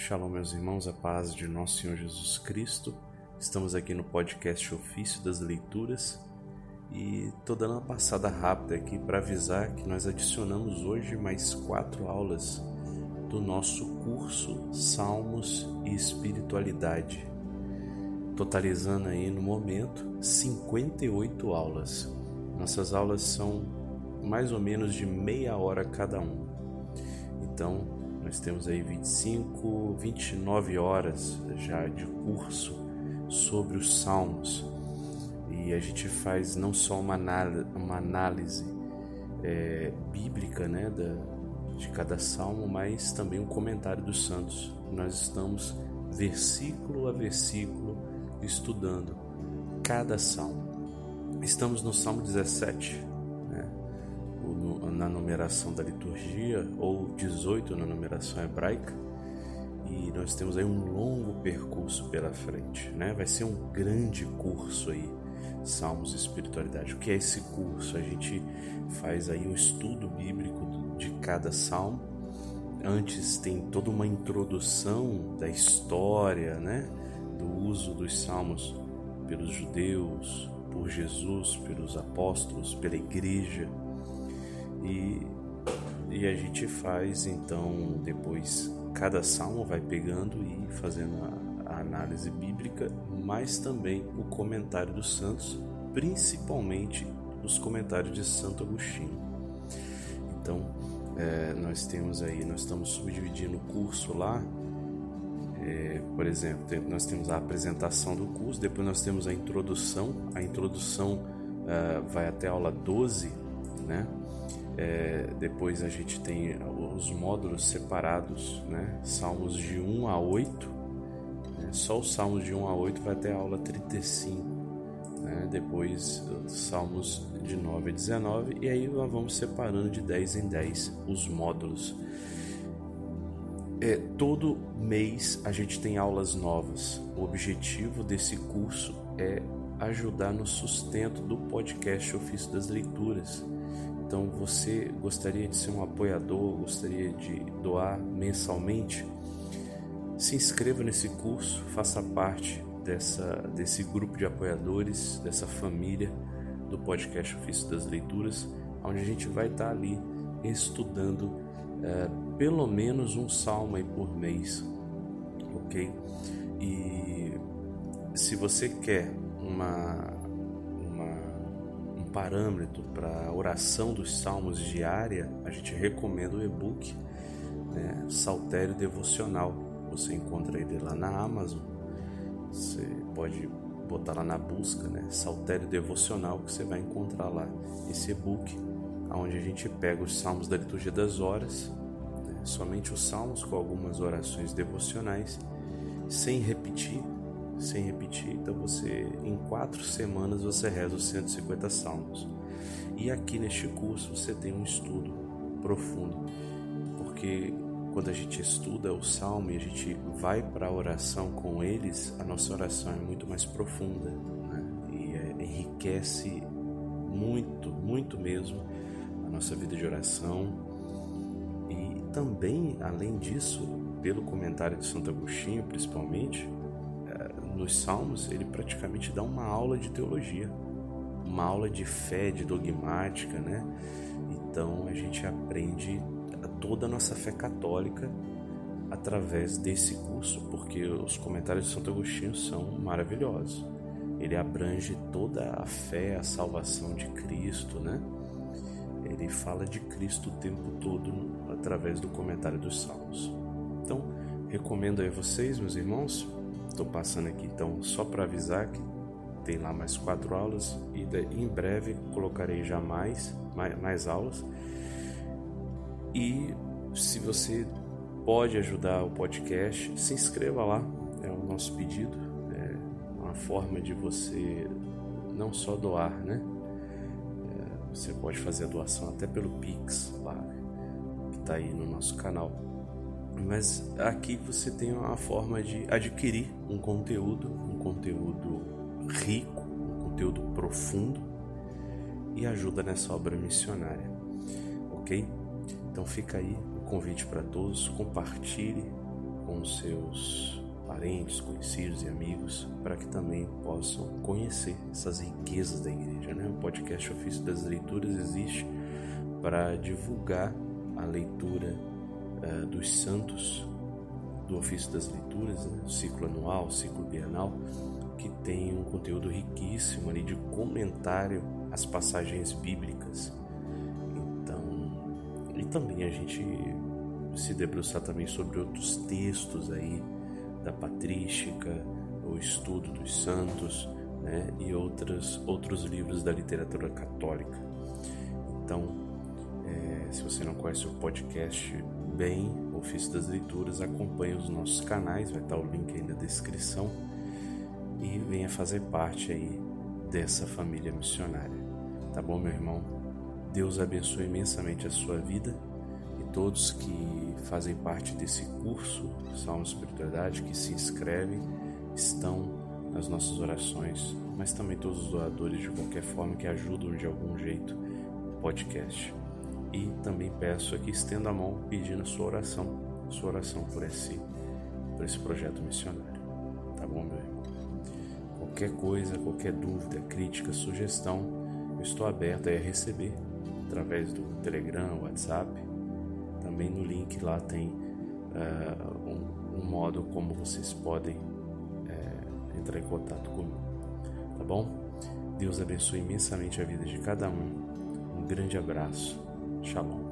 Shalom, meus irmãos, a paz de nosso Senhor Jesus Cristo. Estamos aqui no podcast Ofício das Leituras e estou dando uma passada rápida aqui para avisar que nós adicionamos hoje mais quatro aulas do nosso curso Salmos e Espiritualidade, totalizando aí no momento 58 aulas. Nossas aulas são mais ou menos de meia hora cada um. Então, nós temos aí 25, 29 horas já de curso sobre os salmos. E a gente faz não só uma análise, uma análise é, bíblica né, da, de cada salmo, mas também um comentário dos santos. Nós estamos versículo a versículo estudando cada salmo. Estamos no Salmo 17, na numeração da liturgia, ou 18 na numeração hebraica, e nós temos aí um longo percurso pela frente, né? Vai ser um grande curso aí, Salmos e Espiritualidade. O que é esse curso? A gente faz aí um estudo bíblico de cada salmo. Antes tem toda uma introdução da história, né? Do uso dos salmos pelos judeus, por Jesus, pelos apóstolos, pela igreja e, e a gente faz então depois cada salmo vai pegando e fazendo a, a análise bíblica, mas também o comentário dos santos, principalmente os comentários de Santo Agostinho. Então é, nós temos aí, nós estamos subdividindo o curso lá. É, por exemplo, nós temos a apresentação do curso, depois nós temos a introdução. A introdução é, vai até a aula 12, né? É, depois a gente tem os módulos separados, né? Salmos de 1 a 8. Né? Só os salmos de 1 a 8 vai até a aula 35. Né? Depois salmos de 9 a 19. E aí nós vamos separando de 10 em 10 os módulos. É, todo mês a gente tem aulas novas. O objetivo desse curso é ajudar no sustento do podcast Ofício das Leituras então, você gostaria de ser um apoiador, gostaria de doar mensalmente? Se inscreva nesse curso, faça parte dessa, desse grupo de apoiadores, dessa família do podcast Ofício das Leituras, onde a gente vai estar ali estudando é, pelo menos um salmo aí por mês, ok? E se você quer uma parâmetro para oração dos salmos diária, a gente recomenda o e-book né, Saltério Devocional. Você encontra ele lá na Amazon. Você pode botar lá na busca, né, Saltério Devocional, que você vai encontrar lá esse e-book, onde a gente pega os salmos da liturgia das horas, né, somente os salmos com algumas orações devocionais, sem repetir sem repetir. Então você, em quatro semanas, você reza os 150 salmos. E aqui neste curso você tem um estudo profundo, porque quando a gente estuda o salmo e a gente vai para a oração com eles, a nossa oração é muito mais profunda né? e é, enriquece muito, muito mesmo a nossa vida de oração. E também, além disso, pelo comentário de Santo Agostinho, principalmente, nos Salmos, ele praticamente dá uma aula de teologia, uma aula de fé, de dogmática, né? Então a gente aprende toda a nossa fé católica através desse curso, porque os comentários de Santo Agostinho são maravilhosos. Ele abrange toda a fé, a salvação de Cristo, né? Ele fala de Cristo o tempo todo através do comentário dos Salmos. Então, recomendo aí vocês, meus irmãos, Estou passando aqui então só para avisar que tem lá mais quatro aulas e em breve colocarei já mais, mais, mais aulas. E se você pode ajudar o podcast, se inscreva lá, é o nosso pedido, é uma forma de você não só doar, né? É, você pode fazer a doação até pelo Pix lá, que está aí no nosso canal. Mas aqui você tem uma forma de adquirir um conteúdo, um conteúdo rico, um conteúdo profundo e ajuda nessa obra missionária, ok? Então fica aí o convite para todos, compartilhe com seus parentes, conhecidos e amigos, para que também possam conhecer essas riquezas da igreja. Né? O podcast Ofício das Leituras existe para divulgar a leitura uh, dos santos do Ofício das Leituras, né? ciclo anual, ciclo bienal, que tem um conteúdo riquíssimo ali de comentário às passagens bíblicas. Então, e também a gente se debruçar também sobre outros textos aí da patrística, o estudo dos santos, né, e outros outros livros da literatura católica. Então, é, se você não conhece o podcast bem, Ofício das Leituras, acompanhe os nossos canais, vai estar o link aí na descrição e venha fazer parte aí dessa família missionária. Tá bom, meu irmão? Deus abençoe imensamente a sua vida e todos que fazem parte desse curso Salmo Espiritualidade, que se inscrevem, estão nas nossas orações, mas também todos os doadores de qualquer forma que ajudam de algum jeito o podcast. E também peço aqui, estendo a mão pedindo a sua oração, sua oração por esse, por esse projeto missionário. Tá bom, meu irmão? Qualquer coisa, qualquer dúvida, crítica, sugestão, eu estou aberto a receber através do Telegram, WhatsApp. Também no link lá tem uh, um, um, modo como vocês podem uh, entrar em contato comigo. Tá bom? Deus abençoe imensamente a vida de cada um. Um grande abraço. Shalom.